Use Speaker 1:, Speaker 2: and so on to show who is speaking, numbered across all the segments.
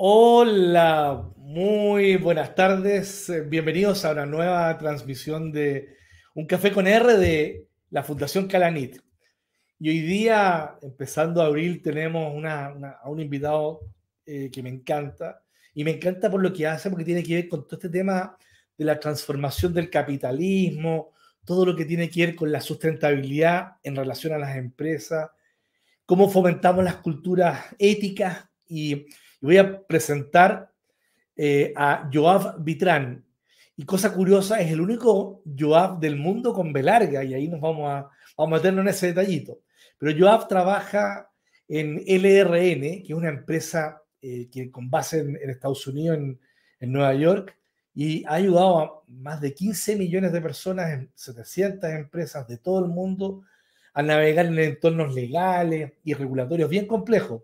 Speaker 1: Hola, muy buenas tardes. Bienvenidos a una nueva transmisión de Un Café con R de la Fundación Calanit. Y hoy día, empezando abril, tenemos a un invitado eh, que me encanta. Y me encanta por lo que hace, porque tiene que ver con todo este tema de la transformación del capitalismo, todo lo que tiene que ver con la sustentabilidad en relación a las empresas, cómo fomentamos las culturas éticas y voy a presentar eh, a Joab Vitrán. Y cosa curiosa, es el único Joab del mundo con B larga, y ahí nos vamos a, vamos meternos en ese detallito. Pero Joab trabaja en LRN, que es una empresa eh, que con base en, Estados Unidos, en, en, Nueva York, y ha ayudado a más de 15 millones de personas en 700 empresas de todo el mundo a navegar en entornos legales y regulatorios bien complejos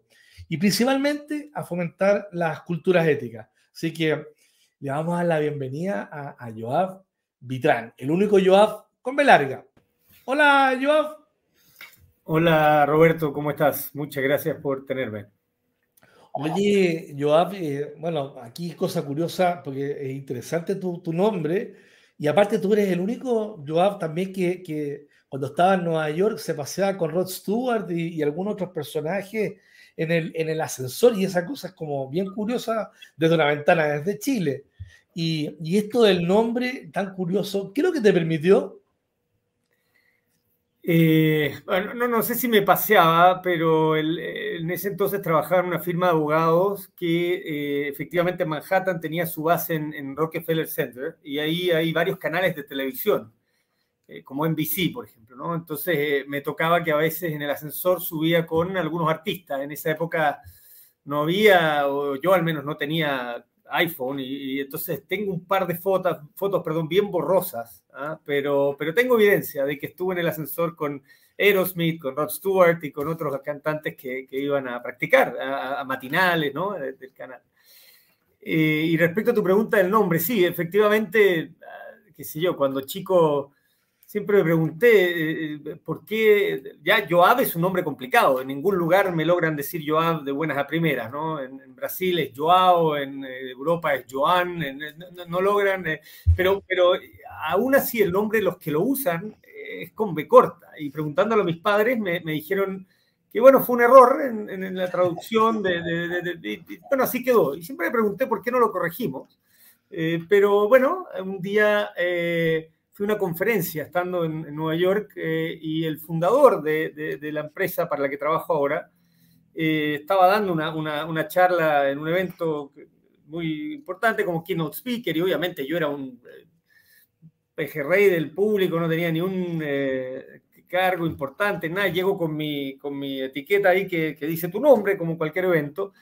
Speaker 1: y principalmente a fomentar las culturas éticas. Así que le vamos a dar la bienvenida a, Joab Vitrán, el único Joab con B larga. Hola, Joab.
Speaker 2: Hola, Roberto, ¿cómo estás? Muchas gracias por tenerme.
Speaker 1: Oye, Joab, eh, bueno, aquí cosa curiosa, porque es interesante tu, nombre, y aparte tú eres el único Joab también que, que, cuando estaba en Nueva York se paseaba con Rod Stewart y, y algunos otros personajes en el, en el ascensor y esa cosa es como bien curiosa desde una ventana desde Chile. Y, y esto del nombre tan curioso, ¿qué es lo que te permitió?
Speaker 2: Eh, no, no, sé si me paseaba, pero en ese entonces trabajaba en una firma de abogados que eh, efectivamente en Manhattan tenía su base en, Rockefeller Center y ahí hay varios canales de televisión. Eh, como NBC, por ejemplo, ¿no? Entonces eh, me tocaba que a veces en el ascensor subía con algunos artistas. En esa época no había, o yo al menos no tenía iPhone, y, entonces tengo un par de fotos, fotos perdón, bien borrosas, ¿ah? pero, pero tengo evidencia de que estuve en el ascensor con Aerosmith, con Rod Stewart y con otros cantantes que, que iban a practicar, a, matinales, ¿no? Del canal. Eh, y respecto a tu pregunta del nombre, sí, efectivamente, ah, qué sé yo, cuando chico siempre me pregunté eh, eh, por qué, ya Joab es un nombre complicado, en ningún lugar me logran decir Joab de buenas a primeras, ¿no? En, Brasil es Joao, en eh, Europa es Joan, no, logran, pero, pero aún así el nombre de los que lo usan es con B corta, y preguntándolo a mis padres me, dijeron que bueno, fue un error en, la traducción, bueno, así quedó, y siempre me pregunté por qué no lo corregimos, pero bueno, un día fui a una conferencia estando en, Nueva York eh, y el fundador de, la empresa para la que trabajo ahora eh, estaba dando una, charla en un evento muy importante como keynote speaker y obviamente yo era un eh, pejerrey del público, no tenía ni un cargo importante, nada, llego con mi, con mi etiqueta ahí que, que dice tu nombre como cualquier evento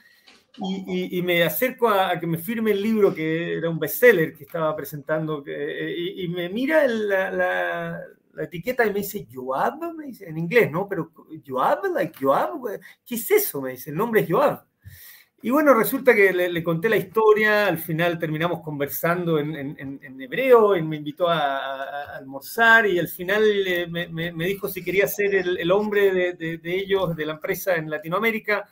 Speaker 2: y, me acerco a, que me firme el libro que era un bestseller que estaba presentando y, me mira la, la, etiqueta y me dice Joab, me dice, en inglés, ¿no? Pero Joab, like Joab, ¿qué es eso? Me dice, el nombre es Joab. Y bueno, resulta que le, conté la historia, al final terminamos conversando en, en, en hebreo, y me invitó a, almorzar y al final eh, me, me, dijo si quería ser el, el hombre de, de, de ellos, de la empresa en Latinoamérica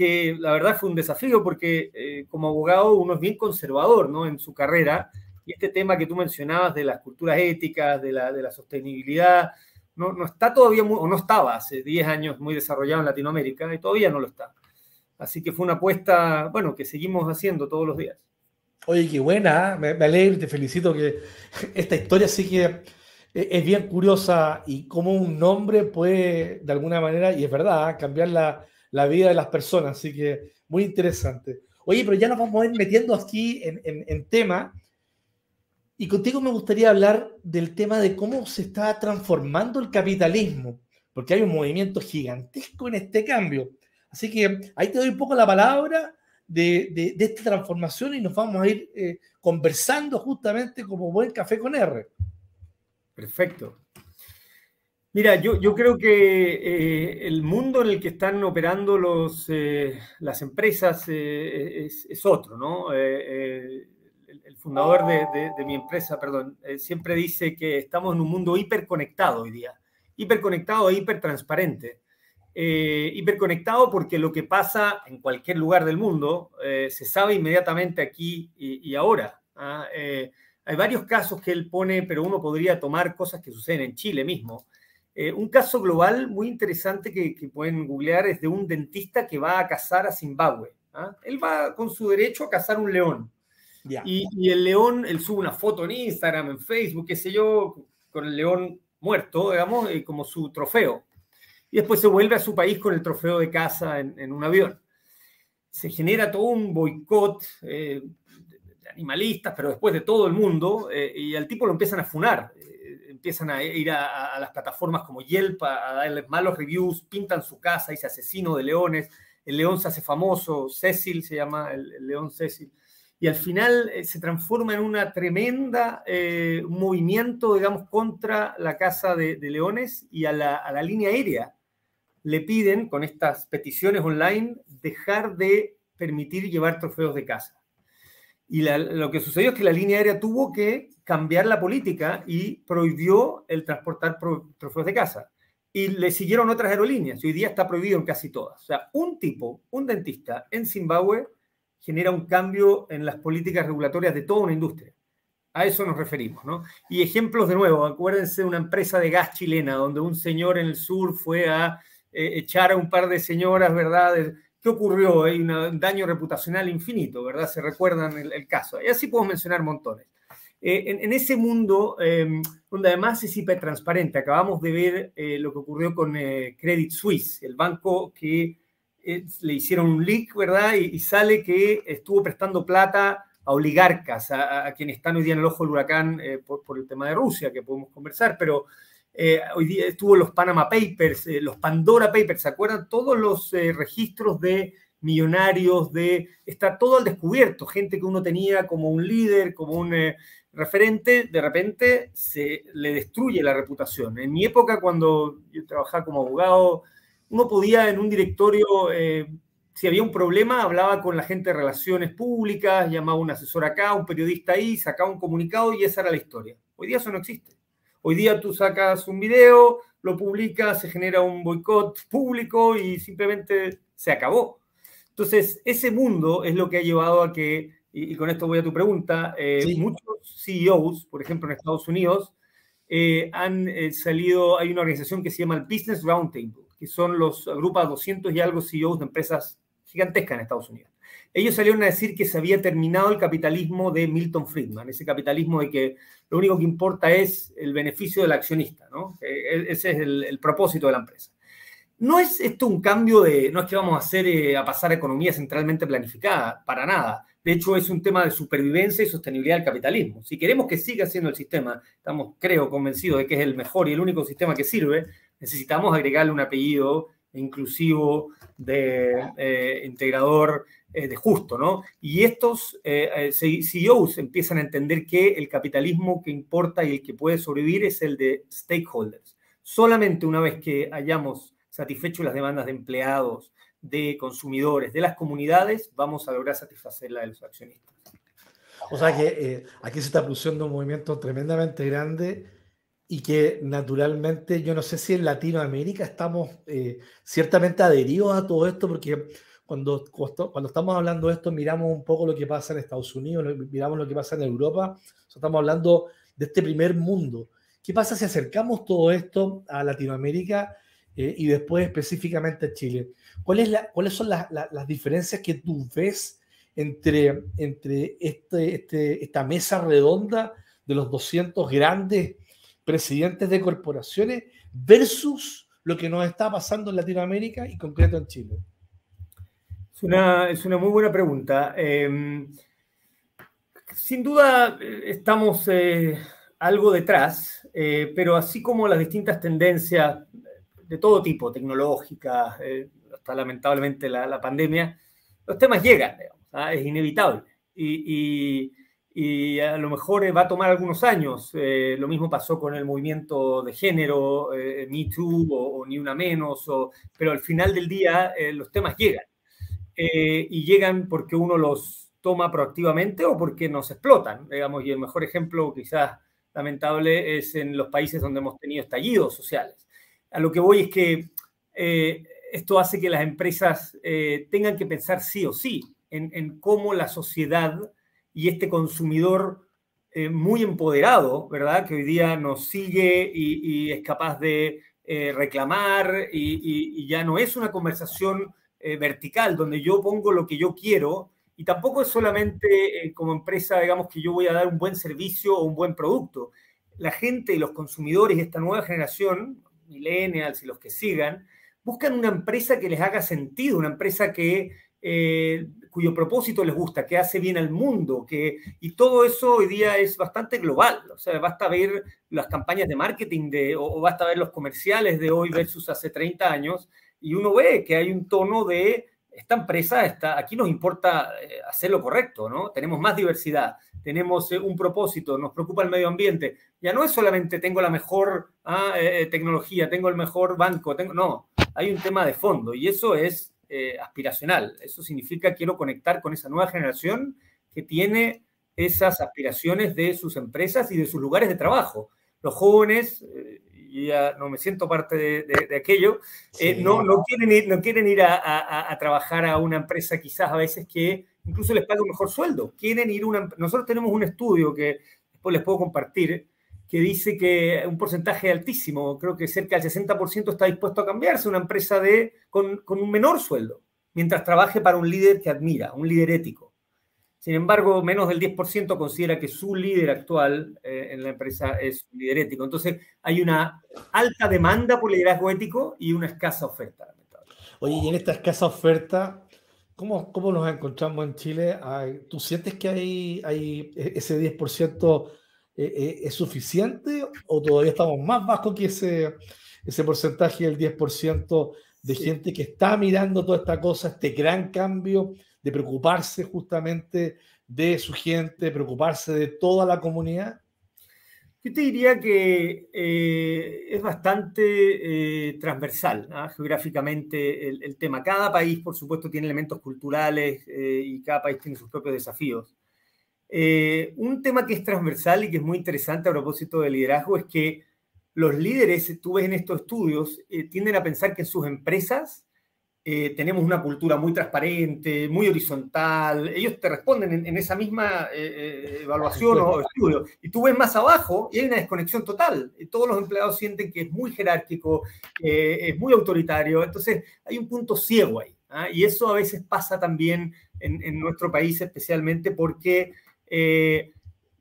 Speaker 2: que la verdad fue un desafío porque eh, como abogado uno es bien conservador ¿no? en su carrera y este tema que tú mencionabas de las culturas éticas, de la, de la sostenibilidad, no, no, está todavía, o no estaba hace 10 años muy desarrollado en Latinoamérica y todavía no lo está. Así que fue una apuesta, bueno, que seguimos haciendo todos los días.
Speaker 1: Oye, qué buena, ¿eh? me, me alegro y te felicito que esta historia sí que eh, es bien curiosa y cómo un nombre puede, de alguna manera, y es verdad, cambiar la, la vida de las personas. Así que muy interesante. Oye, pero ya nos vamos a ir metiendo aquí en, en, tema. Y contigo me gustaría hablar del tema de cómo se está transformando el capitalismo, porque hay un movimiento gigantesco en este cambio. Así que ahí te doy un poco la palabra de, de, esta transformación y nos vamos a ir eh, conversando justamente como buen café con R.
Speaker 2: Perfecto. Mira, yo, yo creo que eh, el mundo en el que están operando los, eh, las empresas eh, es, otro, ¿no? El, fundador de, de, mi empresa, perdón, siempre dice que estamos en un mundo hiperconectado hoy día, hiperconectado e hipertransparente. eh, hiperconectado porque lo que pasa en cualquier lugar del mundo eh, se sabe inmediatamente aquí y, ahora. ¿ah? Eh, hay varios casos que él pone, pero uno podría tomar cosas que suceden en Chile mismo. Un caso global muy interesante que, pueden googlear es de un dentista que va a cazar a Zimbabue. ¿ah? Él va con su derecho a cazar un león. Y, y, el león, él sube una foto en Instagram, en Facebook, qué sé yo, con el león muerto, digamos, como su trofeo y después se vuelve a su país con el trofeo de casa en, un avión. Se genera todo un boicot eh, de animalistas, pero después de todo el mundo, eh, y al tipo lo empiezan a funar. Eh, empiezan a ir a, las plataformas como Yelp a, darle malos reviews, pintan su casa, dice asesino de leones, el león se hace famoso, Cecil se llama el, león Cecil y al final se transforma en una tremenda movimiento, digamos, contra la caza de, leones y a la, a la, línea aérea le piden con estas peticiones online dejar de permitir llevar trofeos de casa. Y lo que sucedió es que la línea aérea tuvo que cambiar la política y prohibió el transportar trofeos de casa. Y le siguieron otras aerolíneas. Y hoy día está prohibido en casi todas. O sea, un tipo, un dentista en Zimbabue genera un cambio en las políticas regulatorias de toda una industria. A eso nos referimos, ¿no? Y ejemplos de nuevo, acuérdense de una empresa de gas chilena donde un señor en el sur fue a eh, echar a un par de señoras, ¿verdad? ¿Qué ocurrió? Hay un daño reputacional infinito, ¿verdad? Se recuerdan el, caso. Y así podemos mencionar montones. Eh, en, ese mundo, em, donde además es hipertransparente, acabamos de ver eh, lo que ocurrió con Credit Suisse, el banco que le hicieron un leak, ¿verdad? Y, sale que estuvo prestando plata a oligarcas, a, quienes están hoy día en el ojo del huracán por, por, el tema de Rusia, que podemos conversar, pero eh, hoy día estuvo los Panama Papers, eh, los Pandora Papers, ¿se acuerdan? Todos los eh, registros de millonarios, de está todo al descubierto, gente que uno tenía como un líder, como un referente, de repente se le destruye la reputación. En mi época, cuando yo trabajaba como abogado, uno podía en un directorio, si había un problema, hablaba con la gente de relaciones públicas, llamaba a un asesor acá, un periodista ahí, sacaba un comunicado y esa era la historia. Hoy día eso no existe. Hoy día tú sacas un video, lo publicas, se genera un boicot público y simplemente se acabó. Entonces, ese mundo es lo que ha llevado a que, y, con esto voy a tu pregunta, eh, muchos CEOs, por ejemplo en Estados Unidos, eh, han eh, salido, hay una organización que se llama el Business Roundtable, que son los, agrupa 200 y algo CEOs de empresas gigantescas en Estados Unidos ellos salieron a decir que se había terminado el capitalismo de Milton Friedman, ese capitalismo de que lo único que importa es el beneficio del accionista, ¿no? E, ese es el, propósito de la empresa. No es esto un cambio de, no es que vamos hacer eh, a pasar a economía centralmente planificada, para nada. De hecho, es un tema de supervivencia y sostenibilidad del capitalismo. Si queremos que siga siendo el sistema, estamos, creo, convencidos de que es el mejor y el único sistema que sirve, necesitamos agregarle un apellido inclusivo, de eh, integrador, eh, de justo, ¿no? Y estos eh, CEOs empiezan a entender que el capitalismo que importa y el que puede sobrevivir es el de stakeholders. Solamente una vez que hayamos satisfecho las demandas de empleados, de consumidores, de las comunidades, vamos a lograr satisfacer la de los accionistas.
Speaker 1: O sea que aquí se está produciendo un movimiento tremendamente grande y que naturalmente yo no sé si en Latinoamérica estamos eh, ciertamente adheridos a todo esto, porque cuando, cuando estamos hablando de esto miramos un poco lo que pasa en Estados Unidos, miramos lo que pasa en Europa, estamos hablando de este primer mundo. ¿Qué pasa si acercamos todo esto a Latinoamérica eh, y después específicamente a Chile? ¿Cuál la, ¿Cuáles son las, las diferencias que tú ves entre, entre este, este, esta mesa redonda de los 200 grandes presidentes de corporaciones versus lo que nos está pasando en Latinoamérica y concreto en Chile?
Speaker 2: Es una, es una muy buena pregunta. Em, sin duda eh, estamos eh, algo detrás, eh, pero así como las distintas tendencias de todo tipo, tecnológicas, hasta lamentablemente la, pandemia, los temas llegan, ¿ah? es inevitable. y a lo mejor eh, va a tomar algunos años. Eh, lo mismo pasó con el movimiento de género, eh, Me Too o, Ni Una Menos, pero al final del día los temas llegan. y llegan porque uno los toma proactivamente o porque nos explotan, digamos, y el mejor ejemplo quizás lamentable es en los países donde hemos tenido estallidos sociales. A lo que voy es que esto hace que las empresas eh, tengan que pensar sí o sí en, cómo la sociedad y este consumidor eh, muy empoderado, ¿verdad? Que hoy día nos sigue y, es capaz de reclamar y, ya no es una conversación vertical donde yo pongo lo que yo quiero y tampoco es solamente como empresa, digamos, que yo voy a dar un buen servicio o un buen producto. La gente y los consumidores de esta nueva generación, millennials y los que sigan, buscan una empresa que les haga sentido, una empresa que, eh, cuyo propósito les gusta, que hace bien al mundo, que, y todo eso hoy día es bastante global. O sea, basta ver las campañas de marketing de, o, basta ver los comerciales de hoy versus hace 30 años, y uno ve que hay un tono de esta empresa está, aquí nos importa eh, hacer lo correcto, ¿no? Tenemos más diversidad, tenemos eh, un propósito, nos preocupa el medio ambiente. Ya no es solamente tengo la mejor ah, tecnología, tengo el mejor banco, tengo, no, hay un tema de fondo y eso es eh, aspiracional. Eso significa quiero conectar con esa nueva generación que tiene esas aspiraciones de sus empresas y de sus lugares de trabajo. Los jóvenes, eh, ya no me siento parte de, aquello, eh, no, no, quieren ir, no quieren ir a, trabajar a una empresa quizás a veces que incluso les pague un mejor sueldo. Quieren ir una... Nosotros tenemos un estudio que después les puedo compartir, que dice que un porcentaje altísimo, creo que cerca del 60% está dispuesto a cambiarse una empresa de, con, un menor sueldo, mientras trabaje para un líder que admira, un líder ético. Sin embargo, menos del 10% considera que su líder actual eh, en la empresa es un líder ético. Entonces, hay una alta demanda por liderazgo ético y una escasa oferta.
Speaker 1: Oye, y en esta escasa oferta, ¿cómo, cómo nos encontramos en Chile? ¿Tú sientes que hay, hay ese 10% eh, eh, ¿es suficiente o todavía estamos más bajo que ese, ese porcentaje del 10% de gente que está mirando toda esta cosa, este gran cambio de preocuparse justamente de su gente, preocuparse de toda la comunidad?
Speaker 2: Yo te diría que eh, es bastante transversal ¿ah? geográficamente el, tema. Cada país, por supuesto, tiene elementos culturales y cada país tiene sus propios desafíos. Eh, un tema que es transversal y que es muy interesante a propósito de liderazgo es que los líderes, tú ves en estos estudios, eh, tienden a pensar que en sus empresas eh, tenemos una cultura muy transparente, muy horizontal. Ellos te responden en, esa misma evaluación o estudio. Y tú ves más abajo y hay una desconexión total. todos los empleados sienten que es muy jerárquico, es muy autoritario. Entonces hay un punto ciego ahí. ¿ah? Y eso a veces pasa también en, en nuestro país especialmente porque eh,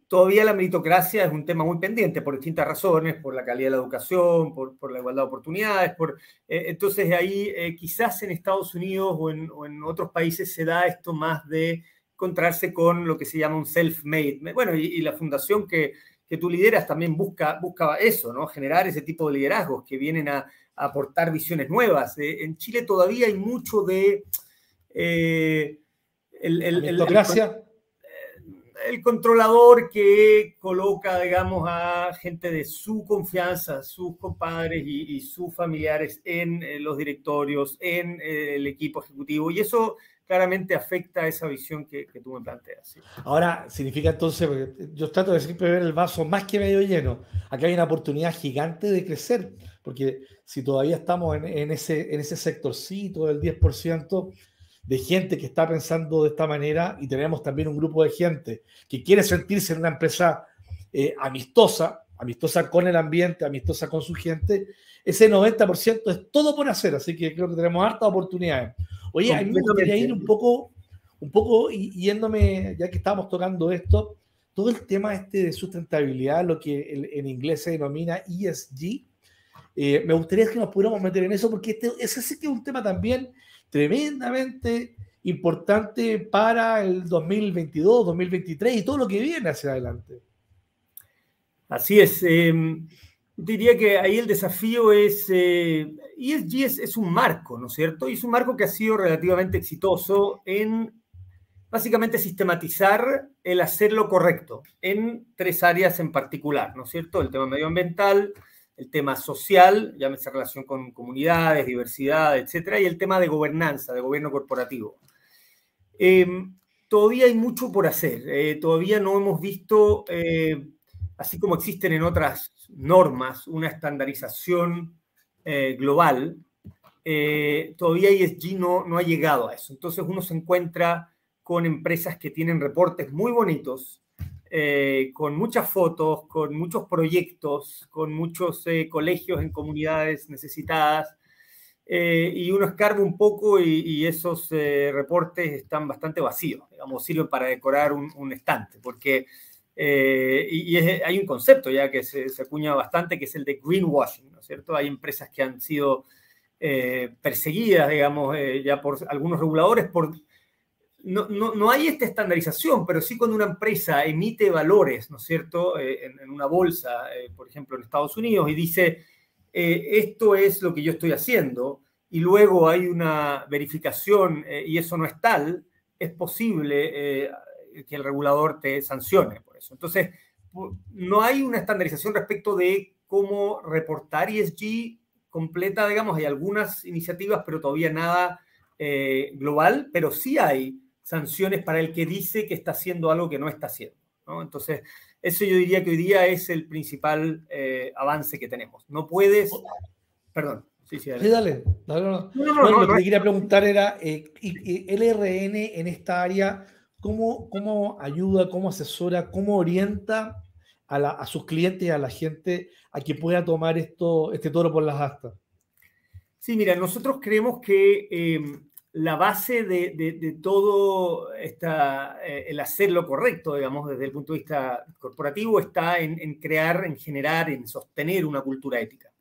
Speaker 2: todavía la meritocracia es un tema muy pendiente por distintas razones, por la calidad de la educación, por, la igualdad de oportunidades. Por, eh, entonces ahí eh, quizás en Estados Unidos o en, otros países se da esto más de encontrarse con lo que se llama un self-made. Bueno, y, la fundación que, que, tú lideras también busca, eso, ¿no? Generar ese tipo de liderazgos que vienen a, aportar visiones nuevas. en Chile todavía hay mucho de...
Speaker 1: el, el, meritocracia
Speaker 2: el controlador que coloca, digamos, a gente de su confianza, sus compadres y, sus familiares en eh, los directorios, en eh, el equipo ejecutivo. Y eso claramente afecta a esa visión que, tú me planteas.
Speaker 1: Ahora, significa entonces, yo trato de siempre ver el vaso más que medio lleno. Acá hay una oportunidad gigante de crecer, porque si todavía estamos en, en ese, en ese sectorcito del 10%, de gente que está pensando de esta manera y tenemos también un grupo de gente que quiere sentirse en una empresa eh, amistosa, amistosa con el ambiente, amistosa con su gente, ese 90% es todo por hacer, así que creo que tenemos hartas oportunidades. Oye, a mí me gustaría ir un poco, un poco yéndome, ya que estamos tocando esto, todo el tema este de sustentabilidad, lo que en inglés se denomina ESG, eh, me gustaría que nos pudiéramos meter en eso, porque este, ese sí que es un tema también tremendamente importante para el 2022, 2023 y todo lo que viene hacia adelante.
Speaker 2: Así es. Em, diría que ahí el desafío es, eh, ESG es, es, un marco, ¿no es cierto? Y es un marco que ha sido relativamente exitoso en básicamente sistematizar el hacer lo correcto en tres áreas en particular, ¿no es cierto? El tema medioambiental, el tema social, llámese relación con comunidades, diversidad, etcétera, y el tema de gobernanza, de gobierno corporativo. Em, todavía hay mucho por hacer. Eh, todavía no hemos visto, eh, así como existen en otras normas, una estandarización eh, global. todavía ESG no, no ha llegado a eso. Entonces uno se encuentra con empresas que tienen reportes muy bonitos, eh, con muchas fotos, con muchos proyectos, con muchos eh, colegios en comunidades necesitadas, y uno escarba un poco y, esos reportes están bastante vacíos, digamos, sirven para decorar un, estante, porque y, hay un concepto ya que se, se, acuña bastante, que es el de greenwashing, ¿no es cierto? Hay empresas que han sido eh, perseguidas, digamos, eh, ya por algunos reguladores. Por, no, no, no, hay esta estandarización, pero sí cuando una empresa emite valores, ¿no es cierto?, eh, en, una bolsa, por ejemplo, en Estados Unidos, y dice, esto es lo que yo estoy haciendo, y luego hay una verificación y eso no es tal, es posible que el regulador te sancione por eso. Entonces, no hay una estandarización respecto de cómo reportar ESG completa, digamos, hay algunas iniciativas, pero todavía nada eh, global, pero sí hay sanciones para el que dice que está haciendo algo que no está haciendo. ¿no? Entonces, eso yo diría que hoy día es el principal eh, avance que tenemos. No puedes... Perdón.
Speaker 1: Sí, sí, dale. No, no, lo que quería preguntar era, eh, ¿LRN en esta área cómo, cómo ayuda, cómo asesora, cómo orienta a, sus clientes y a la gente a que pueda tomar esto, este toro por las astas?
Speaker 2: Sí, mira, nosotros creemos que em, la base de, todo esta, eh, el hacer lo correcto, digamos, desde el punto de vista corporativo, está en, crear, en generar, en sostener una cultura ética.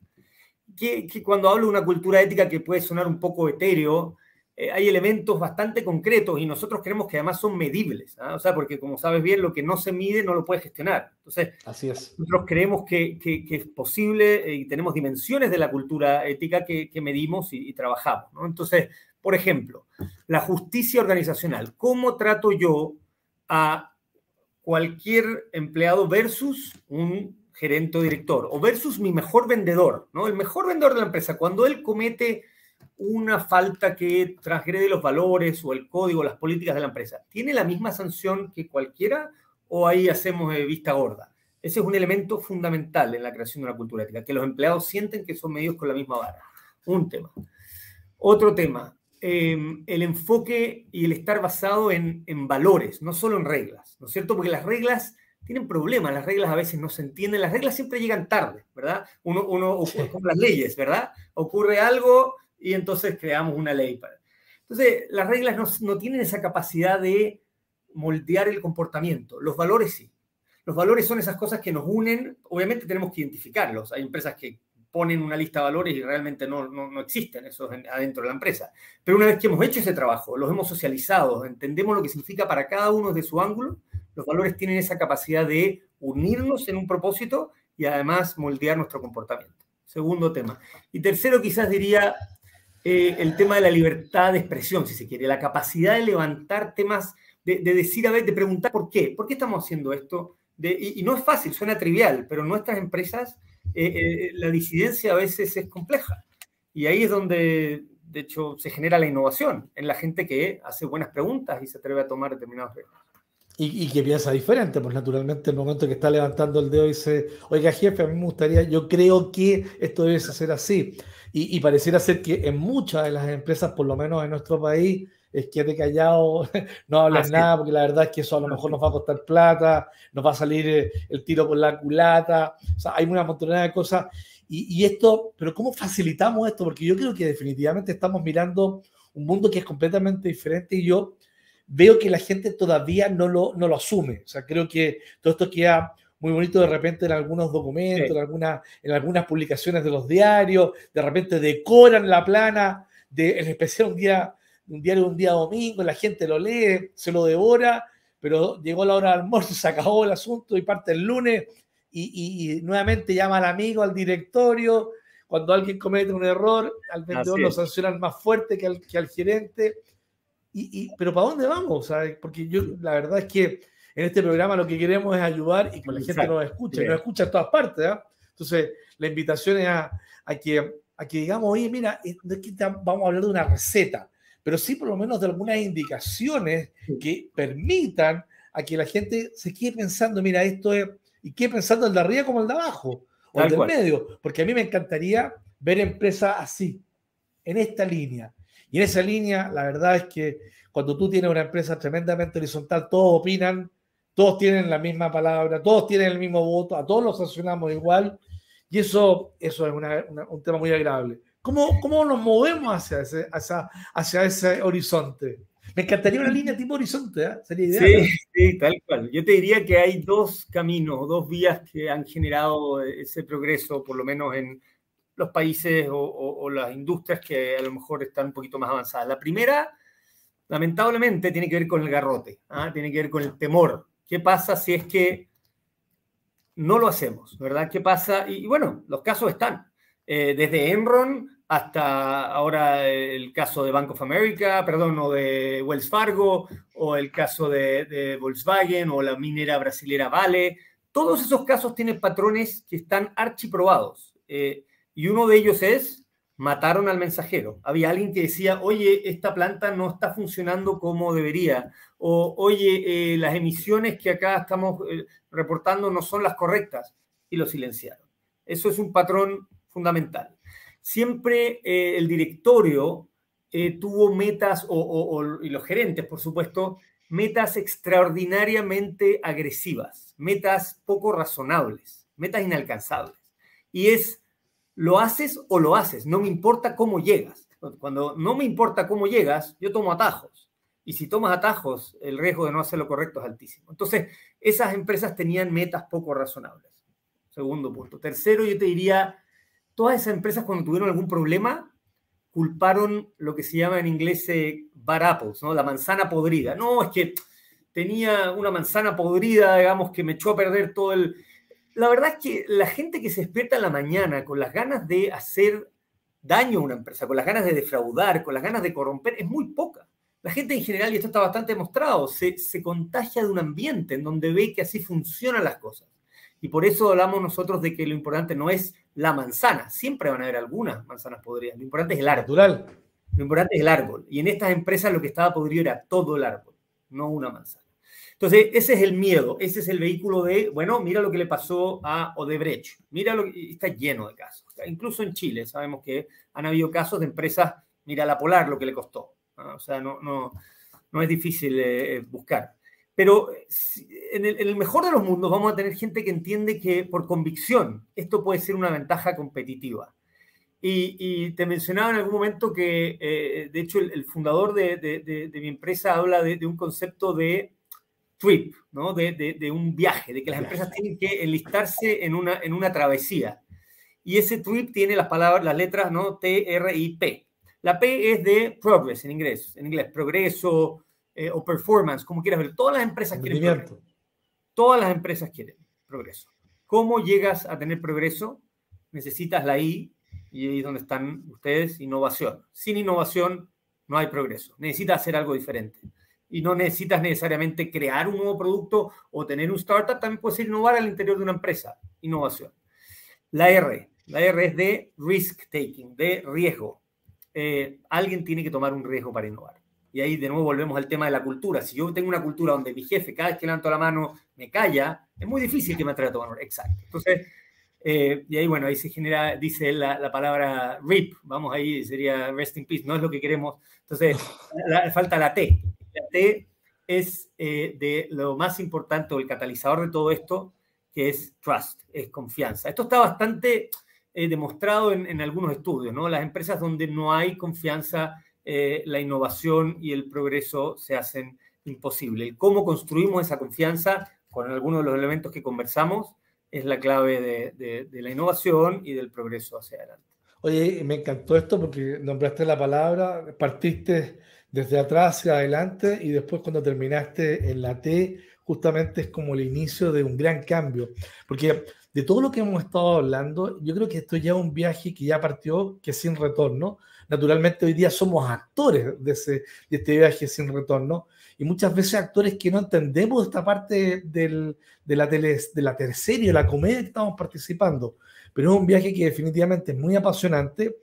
Speaker 2: Que, que, cuando hablo de una cultura ética que puede sonar un poco etéreo, eh, hay elementos bastante concretos y nosotros creemos que además son medibles, ¿ah? o sea, porque como sabes bien, lo que no se mide no lo puedes gestionar. Entonces,
Speaker 1: Así es.
Speaker 2: nosotros creemos que, que, es posible eh, y tenemos dimensiones de la cultura ética que, medimos y, trabajamos. ¿no? Entonces, por ejemplo, la justicia organizacional. ¿Cómo trato yo a cualquier empleado versus un gerente o director o versus mi mejor vendedor, ¿no? El mejor vendedor de la empresa, cuando él comete una falta que transgrede los valores o el código, las políticas de la empresa, ¿tiene la misma sanción que cualquiera o ahí hacemos vista gorda? Ese es un elemento fundamental en la creación de una cultura ética, que los empleados sienten que son medidos con la misma vara. Un tema. Otro tema, em, el enfoque y el estar basado en, valores, no solo en reglas, ¿no es cierto? Porque las reglas tienen problemas, las reglas a veces no se entienden, las reglas siempre llegan tarde, ¿verdad? Uno, uno como las leyes, ¿verdad? Ocurre algo, y entonces creamos una ley. Para... Entonces, las reglas no, tienen esa capacidad de moldear el comportamiento. Los valores sí. Los valores son esas cosas que nos unen. Obviamente tenemos que identificarlos. Hay empresas que ponen una lista de valores y realmente no, no, existen esos adentro de la empresa. Pero una vez que hemos hecho ese trabajo, los hemos socializado, entendemos lo que significa para cada uno de su ángulo, los valores tienen esa capacidad de unirnos en un propósito y además moldear nuestro comportamiento. Segundo tema. Y tercero, quizás diría eh, el tema de la libertad de expresión, si se quiere, la capacidad de levantar temas, de, decir, a ver, de preguntar por qué, por qué estamos haciendo esto. y, no es fácil, suena trivial, pero en nuestras empresas eh, eh, la disidencia a veces es compleja. Y ahí es donde, de hecho, se genera la innovación, en la gente que hace buenas preguntas y se atreve a tomar determinados riesgos.
Speaker 1: Y, y, que piensa diferente, pues naturalmente el momento que está levantando el dedo dice, oiga jefe, a mí me gustaría, yo creo que esto debe ser así. Y, pareciera ser que en muchas de las empresas, por lo menos en nuestro país, es que te callado, no hablas nada, porque la verdad es que eso a lo mejor nos va a costar plata, nos va a salir eh, el tiro por la culata, o sea, hay una montonera de cosas. Y, esto, pero ¿cómo facilitamos esto? Porque yo creo que definitivamente estamos mirando un mundo que es completamente diferente y yo veo que la gente todavía no lo, no lo asume. O sea, creo que todo esto queda muy bonito de repente en algunos documentos, en, algunas, en algunas publicaciones de los diarios, de repente decoran la plana, de, en especial un día, un diario un día domingo, la gente lo lee, se lo devora, pero llegó la hora del almuerzo, se acabó el asunto y parte el lunes y, nuevamente llama al amigo, al directorio, cuando alguien comete un error, al vendedor lo sancionan más fuerte que al, que al gerente. Y, pero ¿para dónde vamos? Porque yo, la verdad es que en este programa lo que queremos es ayudar y que la gente nos escuche, nos escucha en todas partes. ¿ah? Entonces, la invitación es a, que, a que digamos, oye, mira, eh, vamos a hablar de una receta, pero sí por lo menos de algunas indicaciones que permitan a que la gente se quede pensando, mira, esto es, y quede pensando el de arriba como el de abajo, o el del medio, porque a mí me encantaría ver empresas así, en esta línea. Y en esa línea, la verdad es que cuando tú tienes una empresa tremendamente horizontal, todos opinan, todos tienen la misma palabra, todos tienen el mismo voto, a todos los sancionamos igual, y eso, eso es un tema muy agradable. ¿Cómo, ¿Cómo, nos movemos hacia ese, hacia, hacia ese horizonte? Me encantaría una línea tipo horizonte, ¿eh? sería
Speaker 2: ideal. Sí, sí, tal cual. Yo te diría que hay dos caminos, dos vías que han generado ese progreso, por lo menos en los países o, las industrias que a lo mejor están un poquito más avanzadas. La primera, lamentablemente, tiene que ver con el garrote, ¿ah? tiene que ver con el temor. ¿Qué pasa si es que no lo hacemos? ¿Verdad? ¿Qué pasa? Y, bueno, los casos están. Eh, desde Enron hasta ahora el caso de Bank of America, perdón, o de Wells Fargo, o el caso de, Volkswagen, o la minera brasilera Vale. Todos esos casos tienen patrones que están archiprobados. Eh, y uno de ellos es, mataron al mensajero. Había alguien que decía, oye, esta planta no está funcionando como debería. O, oye, eh, las emisiones que acá estamos eh, reportando no son las correctas. Y lo silenciaron. Eso es un patrón fundamental siempre eh, el directorio eh, tuvo metas, y los gerentes, por supuesto, metas extraordinariamente agresivas, metas poco razonables, metas inalcanzables. Y es, lo haces o lo haces, no me importa cómo llegas. Cuando no me importa cómo llegas, yo tomo atajos. Y si tomas atajos, el riesgo de no hacer lo correcto es altísimo. Entonces, esas empresas tenían metas poco razonables. Segundo punto. Tercero, yo te diría, todas esas empresas cuando tuvieron algún problema culparon lo que se llama en inglés eh, bad apples, ¿no? La manzana podrida. No, es que tenía una manzana podrida, digamos, que me echó a perder todo el... La verdad es que la gente que se despierta en la mañana con las ganas de hacer daño a una empresa, con las ganas de defraudar, con las ganas de corromper, es muy poca. La gente en general, y esto está bastante demostrado, se, se contagia de un ambiente en donde ve que así funcionan las cosas. Y por eso hablamos nosotros de que lo importante no es la manzana, siempre van a haber algunas manzanas podridas, lo importante es el árbol. Lo importante es el árbol. Y en estas empresas lo que estaba podrido era todo el árbol, no una manzana. Entonces, ese es el miedo, ese es el vehículo de, bueno, mira lo que le pasó a Odebrecht, mira lo que está lleno de casos. Incluso en Chile sabemos que han habido casos de empresas, mira la Polar lo que le costó. O sea, no, no, no es difícil eh, buscar. Pero en el, mejor de los mundos vamos a tener gente que entiende que por convicción esto puede ser una ventaja competitiva. Y, te mencionaba en algún momento que, eh, de hecho, el, fundador de, mi empresa habla de, un concepto de trip, ¿no? de, un viaje, de que las empresas tienen que enlistarse en una, en una travesía. Y ese trip tiene las palabras, las letras, ¿no? T, R, I, P. La P es de progress en inglés, en inglés, progreso, eh, o performance, como quieras ver. Todas las empresas quieren progreso. Todas las empresas quieren progreso. ¿Cómo llegas a tener progreso? Necesitas la I, y ahí es donde están ustedes, innovación. Sin innovación no hay progreso. Necesitas hacer algo diferente. Y no necesitas necesariamente crear un nuevo producto o tener un startup, también puedes innovar al interior de una empresa. Innovación. La R, la R es de risk taking, de riesgo. Eh, alguien tiene que tomar un riesgo para innovar. Y ahí de nuevo volvemos al tema de la cultura. Si yo tengo una cultura donde mi jefe cada vez que levanto la mano me calla, es muy difícil que me atreva a tomar Exacto. Entonces, eh, y ahí bueno, ahí se genera, dice la, palabra RIP, vamos ahí, sería rest in peace, no es lo que queremos. Entonces, falta la T. La T es eh, de lo más importante, o el catalizador de todo esto, que es trust, es confianza. Esto está bastante eh, demostrado en, en, algunos estudios, ¿no? Las empresas donde no hay confianza eh, la innovación y el progreso se hacen imposible. cómo construimos esa confianza con algunos de los elementos que conversamos es la clave de, la innovación y del progreso hacia adelante.
Speaker 1: Oye, me encantó esto porque nombraste la palabra, partiste desde atrás hacia adelante y después cuando terminaste en la T, justamente es como el inicio de un gran cambio. Porque de todo lo que hemos estado hablando, yo creo que esto ya es un viaje que ya partió, que sin retorno, naturalmente hoy día somos actores de, este viaje sin retorno y muchas veces actores que no entendemos esta parte de, la tele, de la de la comedia que estamos participando. Pero es un viaje que definitivamente es muy apasionante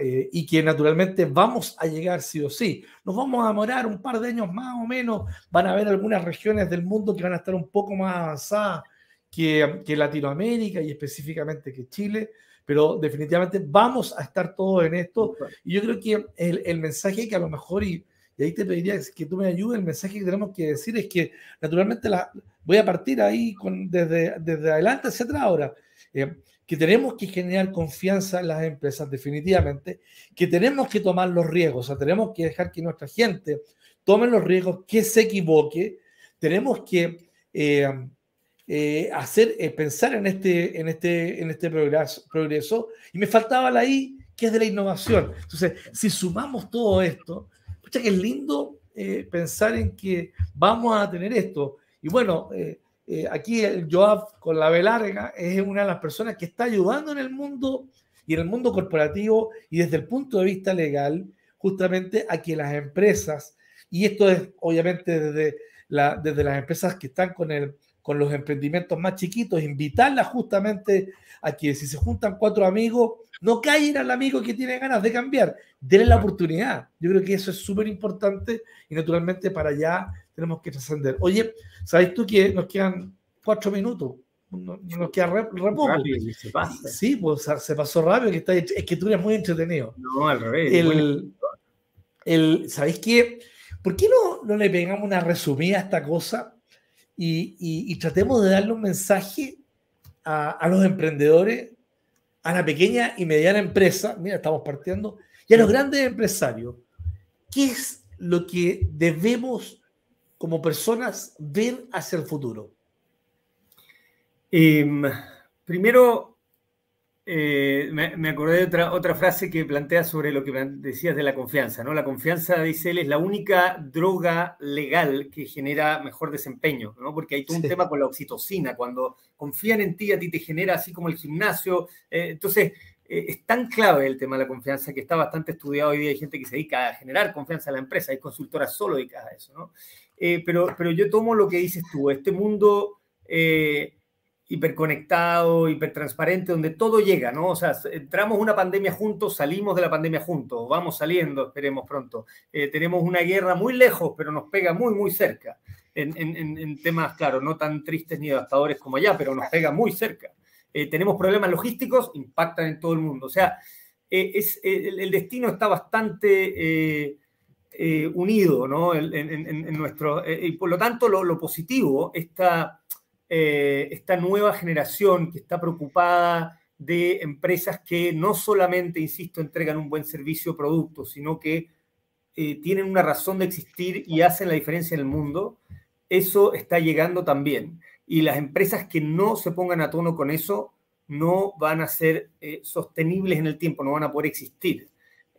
Speaker 1: eh, y que naturalmente vamos a llegar sí o sí. Nos vamos a demorar un par de años más o menos. Van a haber algunas regiones del mundo que van a estar un poco más avanzadas que Latinoamérica y específicamente que Chile pero definitivamente vamos a estar todos en esto. Y yo creo que el, el mensaje que a lo mejor, y, y, ahí te pediría que tú me ayudes, el mensaje que tenemos que decir es que naturalmente la, voy a partir ahí con, desde, desde adelante hacia atrás ahora. Eh, que tenemos que generar confianza en las empresas definitivamente, que tenemos que tomar los riesgos, o sea, tenemos que dejar que nuestra gente tome los riesgos, que se equivoque, tenemos que eh, eh, hacer, eh, pensar en este, en este, en este progreso, progreso, y me faltaba la I, que es de la innovación. Entonces, si sumamos todo esto, pucha que es lindo pensar en que vamos a tener esto. Y bueno, eh, aquí el Joab con la B larga es una de las personas que está ayudando en el mundo y en el mundo corporativo y desde el punto de vista legal, justamente a que las empresas, y esto es obviamente desde, la, desde las empresas que están con, el, con los emprendimientos más chiquitos, invitarlas justamente a que si se juntan cuatro amigos, no caigan al amigo que tiene ganas de cambiar, denle la oportunidad. Yo creo que eso es súper importante y naturalmente para allá tenemos que trascender. Oye, ¿sabes tú que nos quedan cuatro minutos? No, nos queda re, poco. Sí, pues se pasó rápido, que está, es que tú eres muy entretenido.
Speaker 2: No, al revés.
Speaker 1: El, el, ¿Sabéis qué? ¿Por qué no, no le pegamos una resumida a esta cosa y, tratemos de darle un mensaje a, a, los emprendedores, a la pequeña y mediana empresa, mira, estamos partiendo, y a los grandes empresarios? ¿Qué es lo que debemos como personas ver hacia el futuro?
Speaker 2: Em, primero, eh, me, acordé de otra, otra frase que plantea sobre lo que decías de la confianza. ¿no? La confianza, dice él, es la única droga legal que genera mejor desempeño, ¿no? porque hay todo un tema con la oxitocina. Cuando confían en ti, a ti te genera así como el gimnasio. Eh, entonces, eh, es tan clave el tema de la confianza que está bastante estudiado hoy día. Hay gente que se dedica a generar confianza en la empresa, hay consultoras solo dedicadas a eso. ¿no? Pero, pero yo tomo lo que dices tú, este mundo eh, hiperconectado, hipertransparente, donde todo llega, ¿no? O sea, entramos una pandemia juntos, salimos de la pandemia juntos, vamos saliendo, esperemos pronto. Eh, tenemos una guerra muy lejos, pero nos pega muy, muy cerca. En, temas, claro, no tan tristes ni devastadores como allá, pero nos pega muy cerca. tenemos problemas logísticos, impactan en todo el mundo. O sea, es, el, destino está bastante eh, unido ¿no? en, nuestro... Eh, y por lo tanto, lo, positivo, esta, eh, esta nueva generación que está preocupada de empresas que no solamente, insisto, entregan un buen servicio o producto, sino que tienen una razón de existir y hacen la diferencia en el mundo, eso está llegando también. Y las empresas que no se pongan a tono con eso no van a ser sostenibles en el tiempo, no van a poder existir.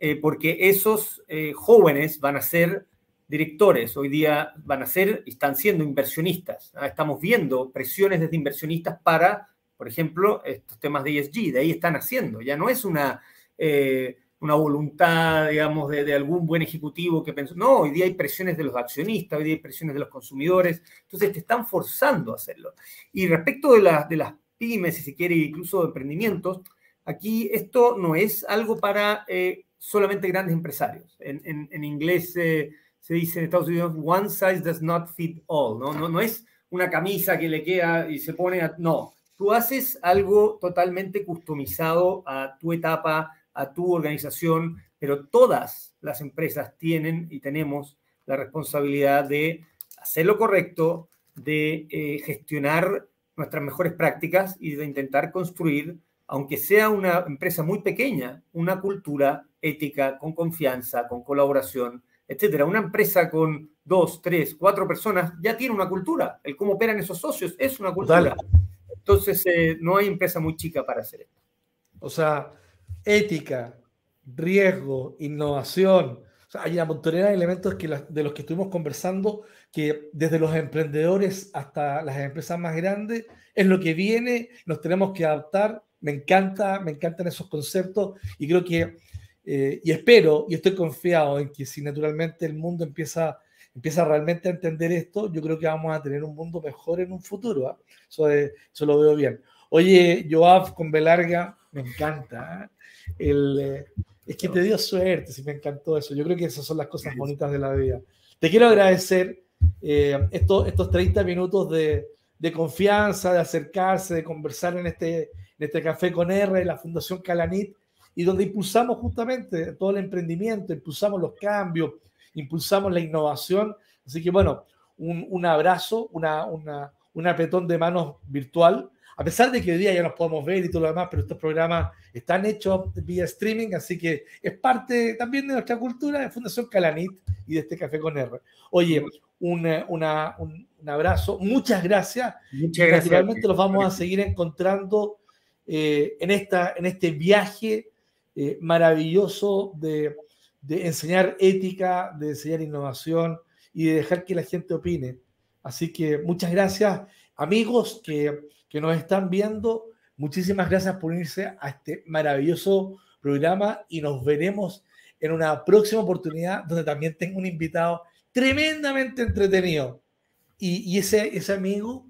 Speaker 2: Eh, porque esos eh, jóvenes van a ser directores, hoy día van a ser están siendo inversionistas. Estamos viendo presiones desde inversionistas para, por ejemplo, estos temas de ESG, de ahí están haciendo. Ya no es una, eh, una voluntad, digamos, de, algún buen ejecutivo que pensó, no, hoy día hay presiones de los accionistas, hoy día hay presiones de los consumidores, entonces te están forzando a hacerlo. Y respecto de, de las pymes, si se quiere, incluso de emprendimientos, aquí esto no es algo para solamente grandes empresarios. En inglés eh, se dice en Estados Unidos, one size does not fit all, ¿no? No, no es una camisa que le queda y se pone a... No, tú haces algo totalmente customizado a tu etapa, a tu organización, pero todas las empresas tienen y tenemos la responsabilidad de hacer lo correcto, de eh, gestionar nuestras mejores prácticas y de intentar construir, aunque sea una empresa muy pequeña, una cultura ética, con confianza, con colaboración, etcétera. Una empresa con dos, tres, cuatro personas ya tiene una cultura. El cómo operan esos socios es una cultura. Entonces, eh, no hay empresa muy chica para hacer esto.
Speaker 1: O sea, ética, riesgo, innovación. hay una montonera de elementos que de los que estuvimos conversando que desde los emprendedores hasta las empresas más grandes es lo que viene, nos tenemos que adaptar. Me encanta, me encantan esos conceptos y creo que eh, y espero y estoy confiado en que si naturalmente el mundo empieza, empieza realmente a entender esto, yo creo que vamos a tener un mundo mejor en un futuro. ¿ah? Eso, eso, lo veo bien. Oye, Joab con Belarga, me encanta. ¿eh? El, eh, es que te dio suerte, sí me encantó eso. Yo creo que esas son las cosas bonitas de la vida. Te quiero agradecer estos, estos 30 minutos de, de confianza, de acercarse, de conversar en este, en este café con R, la Fundación Calanit, y donde impulsamos justamente todo el emprendimiento, impulsamos los cambios, impulsamos la innovación. Así que bueno, un, un abrazo, una, una, un apretón de manos virtual, a pesar de que hoy día ya nos podemos ver y todo lo demás, pero estos programas están hechos vía streaming, así que es parte también de nuestra cultura de Fundación Calanit y de este Café con R. Oye, un, una, un, un abrazo, muchas gracias.
Speaker 2: Muchas gracias.
Speaker 1: Naturalmente los vamos a seguir encontrando eh, en, esta, en este viaje eh, maravilloso de, de, enseñar ética, de enseñar innovación y de dejar que la gente opine. Así que muchas gracias, amigos que, que nos están viendo. Muchísimas gracias por unirse a este maravilloso programa y nos veremos en una próxima oportunidad donde también tengo un invitado tremendamente entretenido. Y, y ese, ese amigo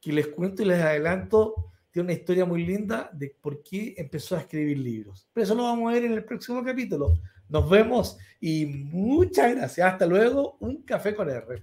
Speaker 1: que les cuento y les adelanto tiene una historia muy linda de por qué empezó a escribir libros. Pero eso lo vamos a ver en el próximo capítulo. Nos vemos y muchas gracias. Hasta luego. Un café con R.